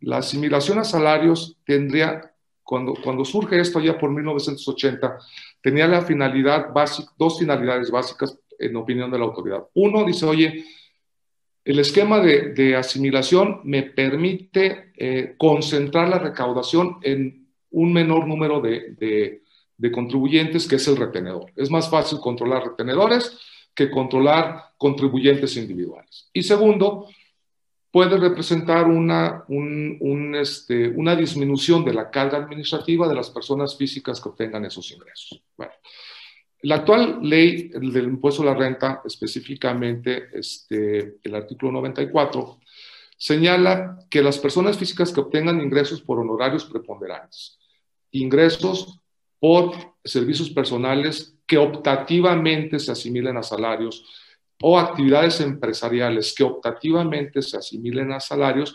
La asimilación a salarios tendría, cuando, cuando surge esto ya por 1980, tenía la finalidad básica, dos finalidades básicas en opinión de la autoridad. Uno dice, oye, el esquema de, asimilación me permite eh, concentrar la recaudación en un menor número de, de, contribuyentes, que es el retenedor. Es más fácil controlar retenedores que controlar contribuyentes individuales. Y segundo, puede representar una, este, una disminución de la carga administrativa de las personas físicas que obtengan esos ingresos. La actual ley del impuesto a la renta, específicamente este, el artículo 94, señala que las personas físicas que obtengan ingresos por honorarios preponderantes, ingresos por servicios personales que optativamente se asimilen a salarios, o actividades empresariales que optativamente se asimilen a salarios,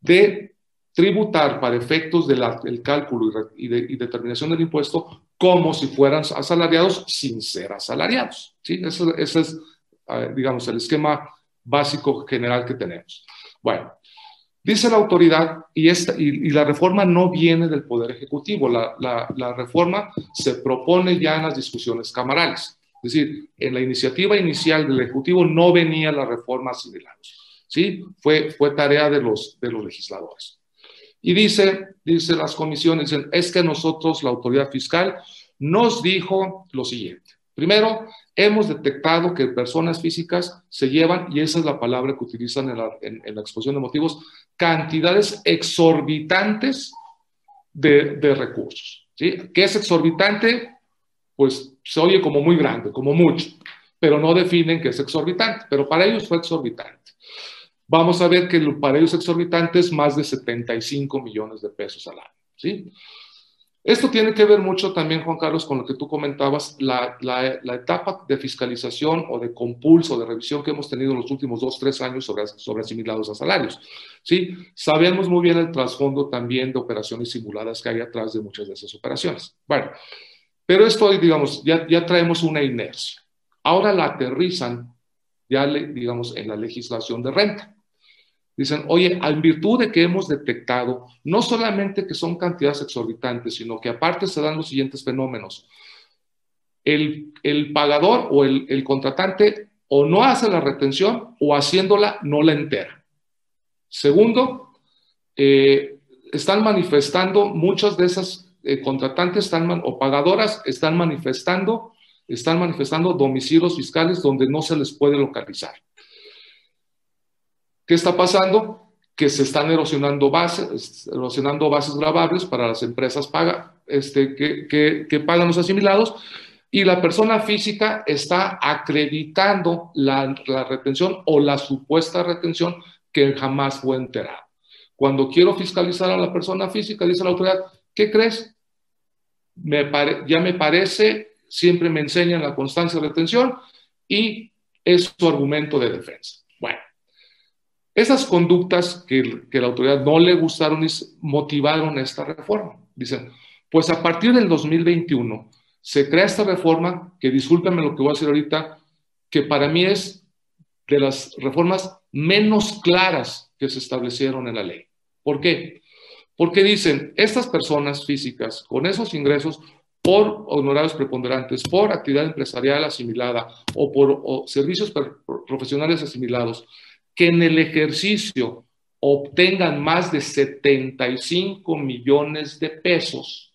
de tributar para efectos del cálculo y, determinación del impuesto como si fueran asalariados sin ser asalariados. ¿sí? Ese, es, digamos, el esquema básico general que tenemos. Bueno, dice la autoridad, y, esta, y, la reforma no viene del Poder Ejecutivo, la, la reforma se propone ya en las discusiones camarales. Es decir, en la iniciativa inicial del Ejecutivo no venía la reforma similar. ¿sí? Fue, fue tarea de los, de los legisladores. Y dice, dice las comisiones, dicen, es que nosotros, la autoridad fiscal, nos dijo lo siguiente. Primero, hemos detectado que personas físicas se llevan, y esa es la palabra que utilizan en la, en, la exposición de motivos, cantidades exorbitantes de, de recursos. ¿sí? ¿Qué es exorbitante? Pues se oye como muy grande, como mucho, pero no definen que es exorbitante, pero para ellos fue exorbitante. Vamos a ver que para ellos exorbitante es más de 75 millones de pesos al año, ¿sí? Esto tiene que ver mucho también, Juan Carlos, con lo que tú comentabas, la, la, etapa de fiscalización o de compulso, de revisión que hemos tenido en los últimos dos, tres años sobre, sobre asimilados a salarios. ¿sí? Sabemos muy bien el trasfondo también de operaciones simuladas que hay atrás de muchas de esas operaciones. Bueno, pero esto, digamos, ya, ya traemos una inercia. Ahora la aterrizan, ya, digamos, en la legislación de renta. Dicen, oye, en virtud de que hemos detectado no solamente que son cantidades exorbitantes, sino que aparte se dan los siguientes fenómenos. El, el pagador o el, el, contratante o no hace la retención o haciéndola no la entera. Segundo, eh, están manifestando muchas de esas eh, contratantes están o pagadoras están manifestando, están manifestando domicilios fiscales donde no se les puede localizar. ¿Qué está pasando? Que se están erosionando bases, erosionando bases grabables para las empresas paga, este, que, que, pagan los asimilados y la persona física está acreditando la, la, retención o la supuesta retención que jamás fue enterada. Cuando quiero fiscalizar a la persona física, dice la autoridad, ¿qué crees? ya me parece, siempre me enseñan la constancia de retención y es su argumento de defensa. Bueno, esas conductas que, la autoridad no le gustaron motivaron esta reforma. Dicen, pues a partir del 2021 se crea esta reforma que, discúlpenme lo que voy a decir ahorita, que para mí es de las reformas menos claras que se establecieron en la ley. ¿Por qué? Porque dicen, estas personas físicas con esos ingresos por honorarios preponderantes, por actividad empresarial asimilada o por servicios profesionales asimilados, que en el ejercicio obtengan más de 75 millones de pesos,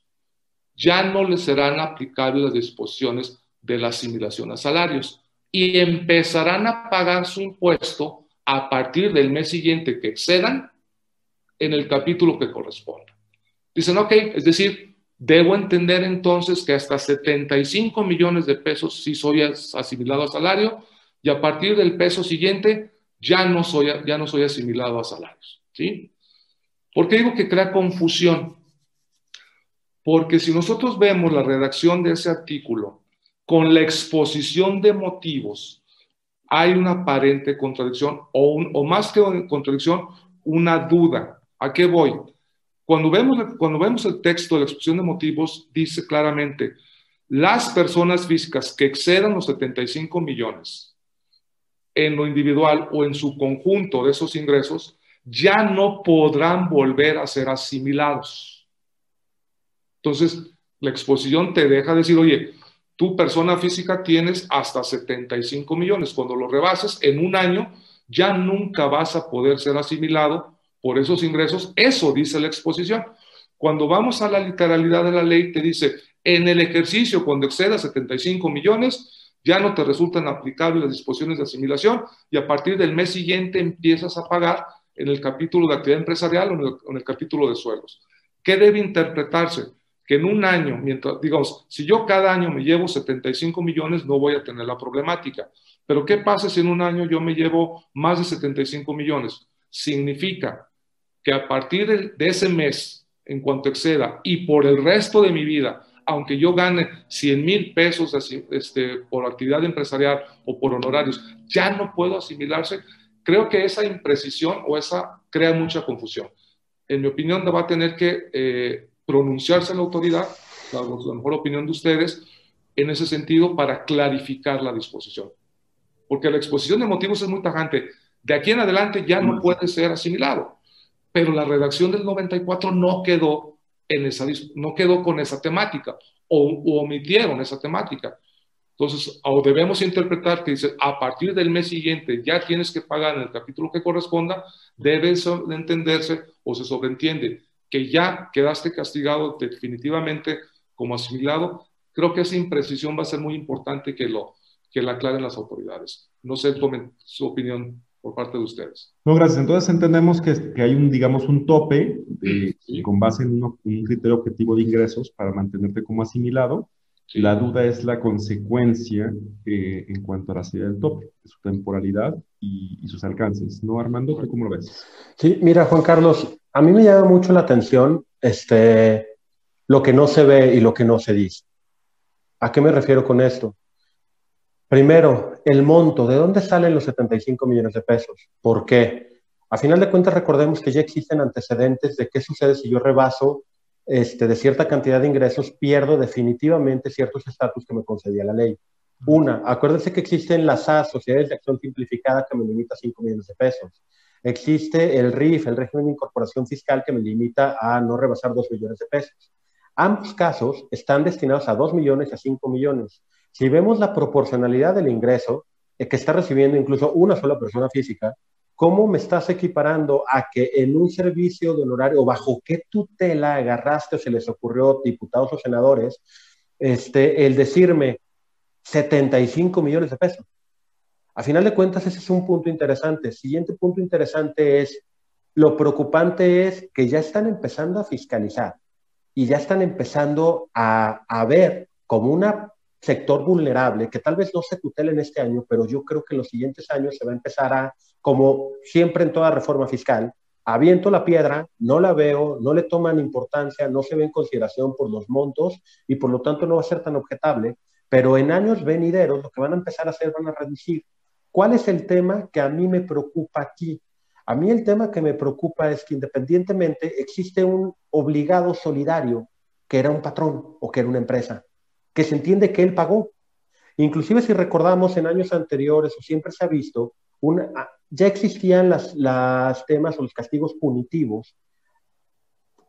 ya no les serán aplicables las disposiciones de la asimilación a salarios y empezarán a pagar su impuesto a partir del mes siguiente que excedan en el capítulo que corresponda. Dicen, ok, es decir, debo entender entonces que hasta 75 millones de pesos sí soy asimilado a salario y a partir del peso siguiente ya no soy, ya no soy asimilado a salarios. ¿sí? ¿Por qué digo que crea confusión? Porque si nosotros vemos la redacción de ese artículo con la exposición de motivos, hay una aparente contradicción o, o más que una contradicción, una duda. ¿A qué voy? Cuando vemos, cuando vemos el texto de la exposición de motivos, dice claramente, las personas físicas que excedan los 75 millones en lo individual o en su conjunto de esos ingresos, ya no podrán volver a ser asimilados. Entonces, la exposición te deja decir, oye, tu persona física tienes hasta 75 millones. Cuando lo rebases en un año, ya nunca vas a poder ser asimilado por esos ingresos. Eso dice la exposición. Cuando vamos a la literalidad de la ley, te dice, en el ejercicio, cuando exceda 75 millones, ya no te resultan aplicables las disposiciones de asimilación y a partir del mes siguiente empiezas a pagar en el capítulo de actividad empresarial o en el, en el capítulo de sueldos. ¿Qué debe interpretarse? que en un año, mientras, digamos, si yo cada año me llevo 75 millones, no voy a tener la problemática. Pero ¿qué pasa si en un año yo me llevo más de 75 millones? Significa que a partir de, ese mes, en cuanto exceda, y por el resto de mi vida, aunque yo gane 100 mil pesos este, por actividad empresarial o por honorarios, ya no puedo asimilarse. Creo que esa imprecisión o esa crea mucha confusión. En mi opinión, va a tener que eh, pronunciarse la autoridad, la, mejor opinión de ustedes, en ese sentido para clarificar la disposición. Porque la exposición de motivos es muy tajante. De aquí en adelante ya no puede ser asimilado, pero la redacción del 94 no quedó, en esa, no quedó con esa temática o, omitieron esa temática. Entonces, o debemos interpretar que dice, a partir del mes siguiente ya tienes que pagar en el capítulo que corresponda, debe entenderse o se sobreentiende que ya quedaste castigado definitivamente como asimilado, creo que esa imprecisión va a ser muy importante que, lo, que la aclaren las autoridades. No sé, su opinión por parte de ustedes. No, gracias. Entonces entendemos que, que hay un, digamos, un tope con base en un criterio objetivo de ingresos para mantenerte como asimilado. La duda es la consecuencia eh, en cuanto a la salida del tope, su temporalidad y, y, sus alcances. ¿No, Armando? ¿Tú cómo lo ves? Sí, mira, Juan Carlos, a mí me llama mucho la atención este, lo que no se ve y lo que no se dice. ¿A qué me refiero con esto? Primero, el monto. ¿De dónde salen los 75 millones de pesos? ¿Por qué? A final de cuentas, recordemos que ya existen antecedentes de qué sucede si yo rebaso este, de cierta cantidad de ingresos, pierdo definitivamente ciertos estatus que me concedía la ley. Una, acuérdense que existen las Sociedades de Acción Simplificada, que me limita 5 millones de pesos. Existe el RIF, el régimen de incorporación fiscal, que me limita a no rebasar 2 millones de pesos. Ambos casos están destinados a 2 millones y a 5 millones. Si vemos la proporcionalidad del ingreso eh, que está recibiendo incluso una sola persona física, ¿cómo me estás equiparando a que en un servicio de honorario bajo qué tutela agarraste o se les ocurrió diputados o senadores este, el decirme 75 millones de pesos? A final de cuentas, ese es un punto interesante. Siguiente punto interesante es, lo preocupante es que ya están empezando a fiscalizar y ya están empezando a, a ver como un sector vulnerable, que tal vez no se tutele en este año, pero yo creo que en los siguientes años se va a empezar a, como siempre en toda reforma fiscal, aviento la piedra, no la veo, no le toman importancia, no se ve en consideración por los montos y por lo tanto no va a ser tan objetable, pero en años venideros lo que van a empezar a hacer van a reducir. ¿Cuál es el tema que a mí me preocupa aquí? A mí el tema que me preocupa es que independientemente existe un obligado solidario que era un patrón o que era una empresa, que se entiende que él pagó. Inclusive si recordamos en años anteriores o siempre se ha visto, una, ya existían las, las temas o los castigos punitivos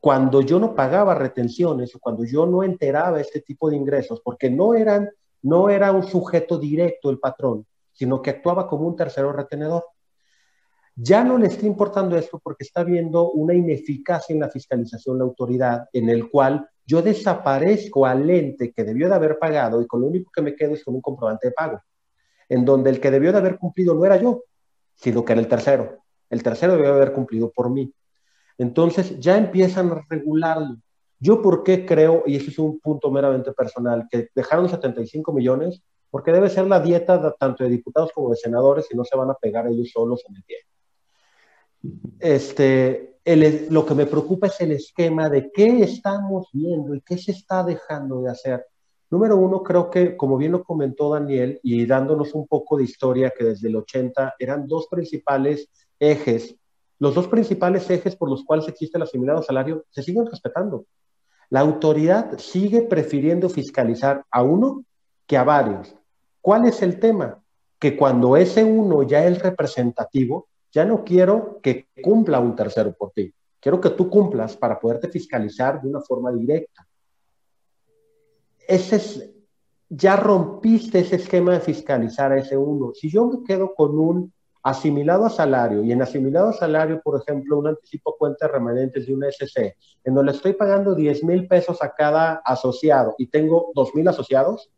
cuando yo no pagaba retenciones o cuando yo no enteraba este tipo de ingresos, porque no era un sujeto directo el patrón, sino que actuaba como un tercero retenedor. Ya no le está importando esto porque está viendo una ineficacia en la fiscalización de la autoridad, en el cual yo desaparezco al ente que debió de haber pagado y con lo único que me quedo es con un comprobante de pago, en donde el que debió de haber cumplido no era yo, sino que era el tercero. El tercero debió haber cumplido por mí. Entonces ya empiezan a regularlo. Yo por qué creo, y eso es un punto meramente personal, que dejaron 75 millones, porque debe ser la dieta tanto de diputados como de senadores y no se van a pegar ellos solos en el pie. Este, lo que me preocupa es el esquema de qué estamos viendo y qué se está dejando de hacer. Número uno, creo que, como bien lo comentó Daniel, y dándonos un poco de historia, que desde el 80 eran dos principales ejes, los dos principales ejes por los cuales existe el asimilado salario se siguen respetando. La autoridad sigue prefiriendo fiscalizar a uno que a varios. ¿Cuál es el tema? Que cuando ese uno ya es representativo, ya no quiero que cumpla un tercero por ti. Quiero que tú cumplas para poderte fiscalizar de una forma directa ese es, ya rompiste ese esquema de fiscalizar a ese uno. Si yo me quedo con un asimilado a salario y en asimilado a salario, por ejemplo, un anticipo cuenta remanentes de una SC, en donde estoy pagando 10 mil pesos a cada asociado y tengo 2 mil asociados,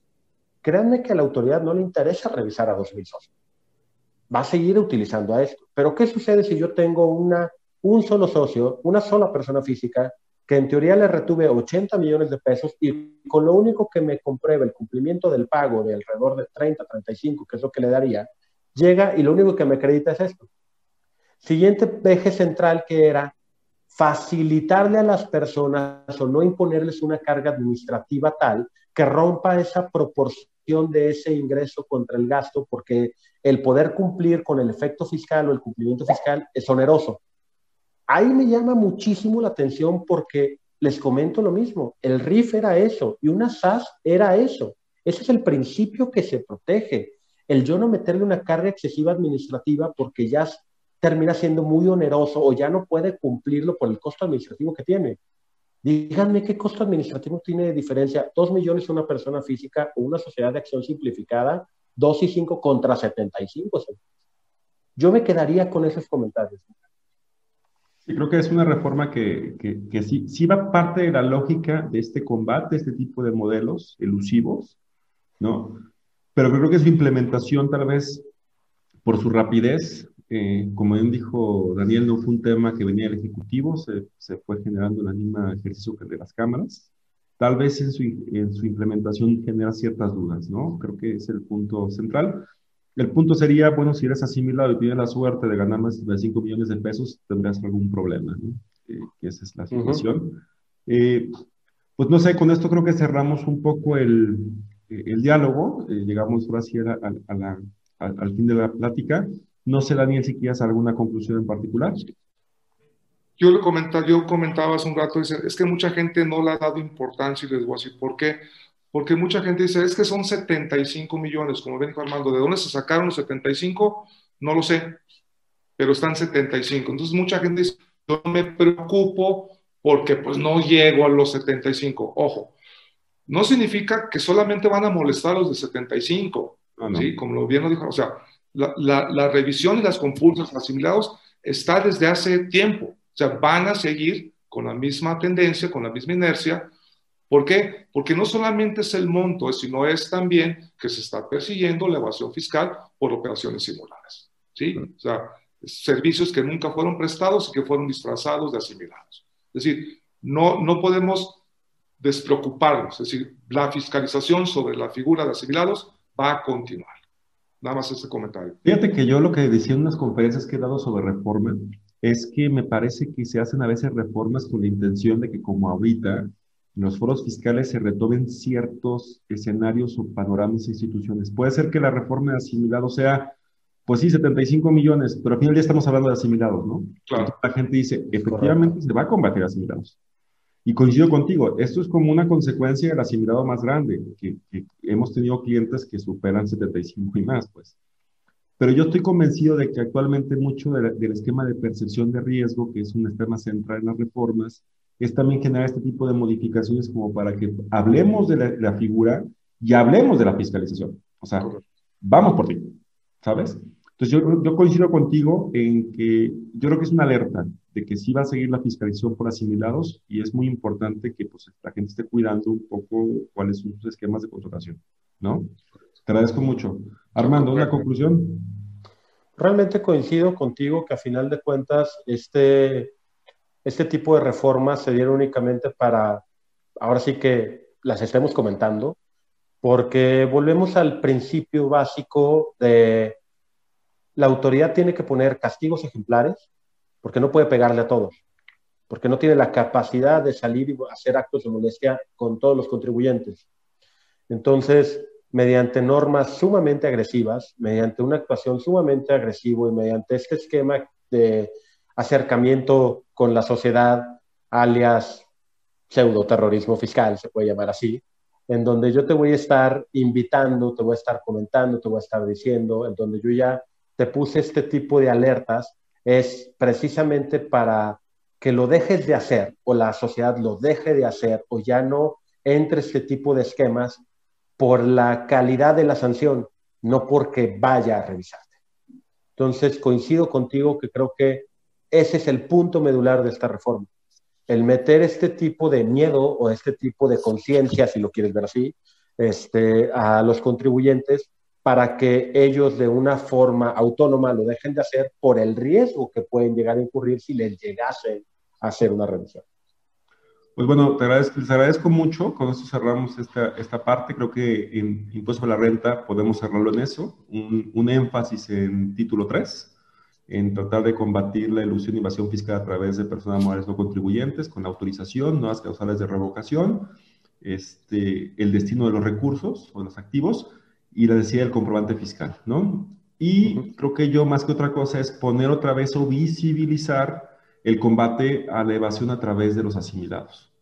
créanme que a la autoridad no le interesa revisar a 2 mil socios. Va a seguir utilizando a esto. Pero ¿qué sucede si yo tengo una, un solo socio, una sola persona física que en teoría le retuve 80 millones de pesos y con lo único que me comprueba el cumplimiento del pago de alrededor de 30, 35, que es lo que le daría, llega y lo único que me acredita es esto. Siguiente eje central que era facilitarle a las personas o no imponerles una carga administrativa tal que rompa esa proporción de ese ingreso contra el gasto, porque el poder cumplir con el efecto fiscal o el cumplimiento fiscal es oneroso. Ahí me llama muchísimo la atención porque les comento lo mismo, el RIF era eso y una SAS era eso. Ese es el principio que se protege. El yo no meterle una carga excesiva administrativa porque ya termina siendo muy oneroso o ya no puede cumplirlo por el costo administrativo que tiene. Díganme qué costo administrativo tiene de diferencia. Dos millones una persona física o una sociedad de acción simplificada, dos y cinco contra 75. Yo me quedaría con esos comentarios. Sí, creo que es una reforma que, que, sí, sí, va parte de la lógica de este combate, este tipo de modelos elusivos, ¿no? Pero creo que su implementación tal vez por su rapidez, eh, como bien dijo Daniel, no fue un tema que venía del Ejecutivo, se, fue generando en la misma ejercicio que de las cámaras. Tal vez en su, en su implementación genera ciertas dudas, ¿no? Creo que es el punto central. El punto sería, bueno, si eres asimilado y tienes la suerte de ganar más de 5 millones de pesos, tendrás algún problema, ¿no? Eh, esa es la situación. Eh, pues no sé, con esto creo que cerramos un poco el, el diálogo, eh, llegamos ahora sí a, la, al fin de la plática. No sé, Daniel, si quieres alguna conclusión en particular. Yo, le comentaba, yo comentaba hace un rato, es que mucha gente no le ha dado importancia y les voy a decir por qué porque mucha gente dice, es que son 75 millones, como ven Armando, ¿de dónde se sacaron los 75? No lo sé, pero están 75. Entonces mucha gente dice, yo me preocupo porque pues no llego a los 75. Ojo, no significa que solamente van a molestar a los de 75, ah, ¿sí? Como lo bien lo dijo, o sea, la, la, la revisión y las compulsas asimilados está desde hace tiempo, o sea, van a seguir con la misma tendencia, con la misma inercia, ¿Por qué? Porque no solamente es el monto, sino es también que se está persiguiendo la evasión fiscal por operaciones simuladas. ¿sí? O sea, servicios que nunca fueron prestados y que fueron disfrazados de asimilados. Es decir, no, no podemos despreocuparnos. Es decir, la fiscalización sobre la figura de asimilados va a continuar. Nada más ese comentario. Fíjate que yo lo que decía en unas conferencias que he dado sobre reforma es que me parece que se hacen a veces reformas con la intención de que como ahorita en los foros fiscales se retomen ciertos escenarios o panoramas e instituciones. Puede ser que la reforma de asimilado sea, pues sí, 75 millones, pero al final ya estamos hablando de asimilados, ¿no? Claro. la gente dice, efectivamente se va a combatir asimilados. Y coincido contigo, esto es como una consecuencia del asimilado más grande, que, que hemos tenido clientes que superan 75 y más, pues. Pero yo estoy convencido de que actualmente mucho del esquema de percepción de riesgo, que es un esquema central en las reformas, es también generar este tipo de modificaciones como para que hablemos de la, la figura y hablemos de la fiscalización. O sea, vamos por ti, ¿sabes? Entonces yo, yo coincido contigo en que yo creo que es una alerta de que sí va a seguir la fiscalización por asimilados y es muy importante que pues, la gente esté cuidando un poco cuáles son sus esquemas de contratación, ¿no? Te agradezco mucho. Armando, ¿una conclusión? Realmente coincido contigo que a final de cuentas este, este tipo de reformas se dieron únicamente para, ahora sí que las estemos comentando, porque volvemos al principio básico de la autoridad tiene que poner castigos ejemplares, porque no puede pegarle a todos, porque no tiene la capacidad de salir y hacer actos de molestia con todos los contribuyentes. Entonces, mediante normas sumamente agresivas, mediante una actuación sumamente agresiva y mediante este esquema de acercamiento con la sociedad, alias pseudo terrorismo fiscal, se puede llamar así, en donde yo te voy a estar invitando, te voy a estar comentando, te voy a estar diciendo, en donde yo ya te puse este tipo de alertas, es precisamente para que lo dejes de hacer o la sociedad lo deje de hacer o ya no entre este tipo de esquemas por la calidad de la sanción, no porque vaya a revisarte. Entonces, coincido contigo que creo que ese es el punto medular de esta reforma. El meter este tipo de miedo o este tipo de conciencia, si lo quieres ver así, este, a los contribuyentes para que ellos de una forma autónoma lo dejen de hacer por el riesgo que pueden llegar a incurrir si les llegase a hacer una revisión. Pues bueno, te agradezco, les agradezco mucho. Con esto cerramos esta, esta parte. Creo que en impuesto a la renta podemos cerrarlo en eso. Un, un, énfasis en título 3, en tratar de combatir la ilusión e invasión fiscal a través de personas morales no contribuyentes, con autorización, nuevas causales de revocación, este, el destino de los recursos o los activos y la necesidad del comprobante fiscal, ¿no? Y uh -huh. creo que yo, más que otra cosa, es poner otra vez o visibilizar el combate a la evasión a través de los asimilados.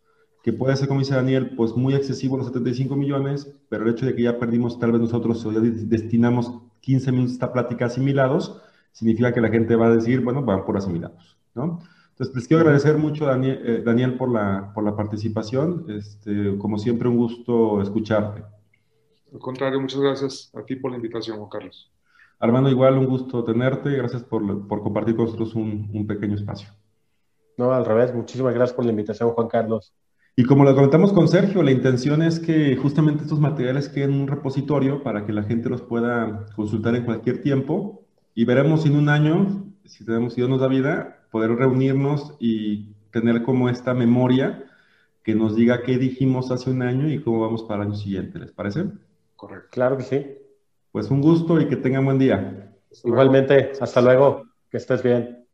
Que puede ser, como dice Daniel, pues muy excesivo los 75 millones, pero el hecho de que ya perdimos, tal vez nosotros ya destinamos 15 minutos a esta plática asimilados, significa que la gente va a decir, bueno, van por asimilados, ¿no? Entonces, les quiero agradecer mucho, Daniel, eh, Daniel por, la, por la participación. Este, como siempre, un gusto escucharte. Al contrario, muchas gracias a ti por la invitación, Juan Carlos. Armando, igual un gusto tenerte. Gracias por, por compartir con nosotros un, un pequeño espacio. No, al revés. Muchísimas gracias por la invitación, Juan Carlos. Y como lo comentamos con Sergio, la intención es que justamente estos materiales queden en un repositorio para que la gente los pueda consultar en cualquier tiempo y veremos en un año, si tenemos, si Dios nos da vida, poder reunirnos y tener como esta memoria que nos diga qué dijimos hace un año y cómo vamos para el año siguiente. ¿Les parece? Correcto. Claro que sí. Pues un gusto y que tengan buen día. Igualmente, hasta luego. Que estés bien.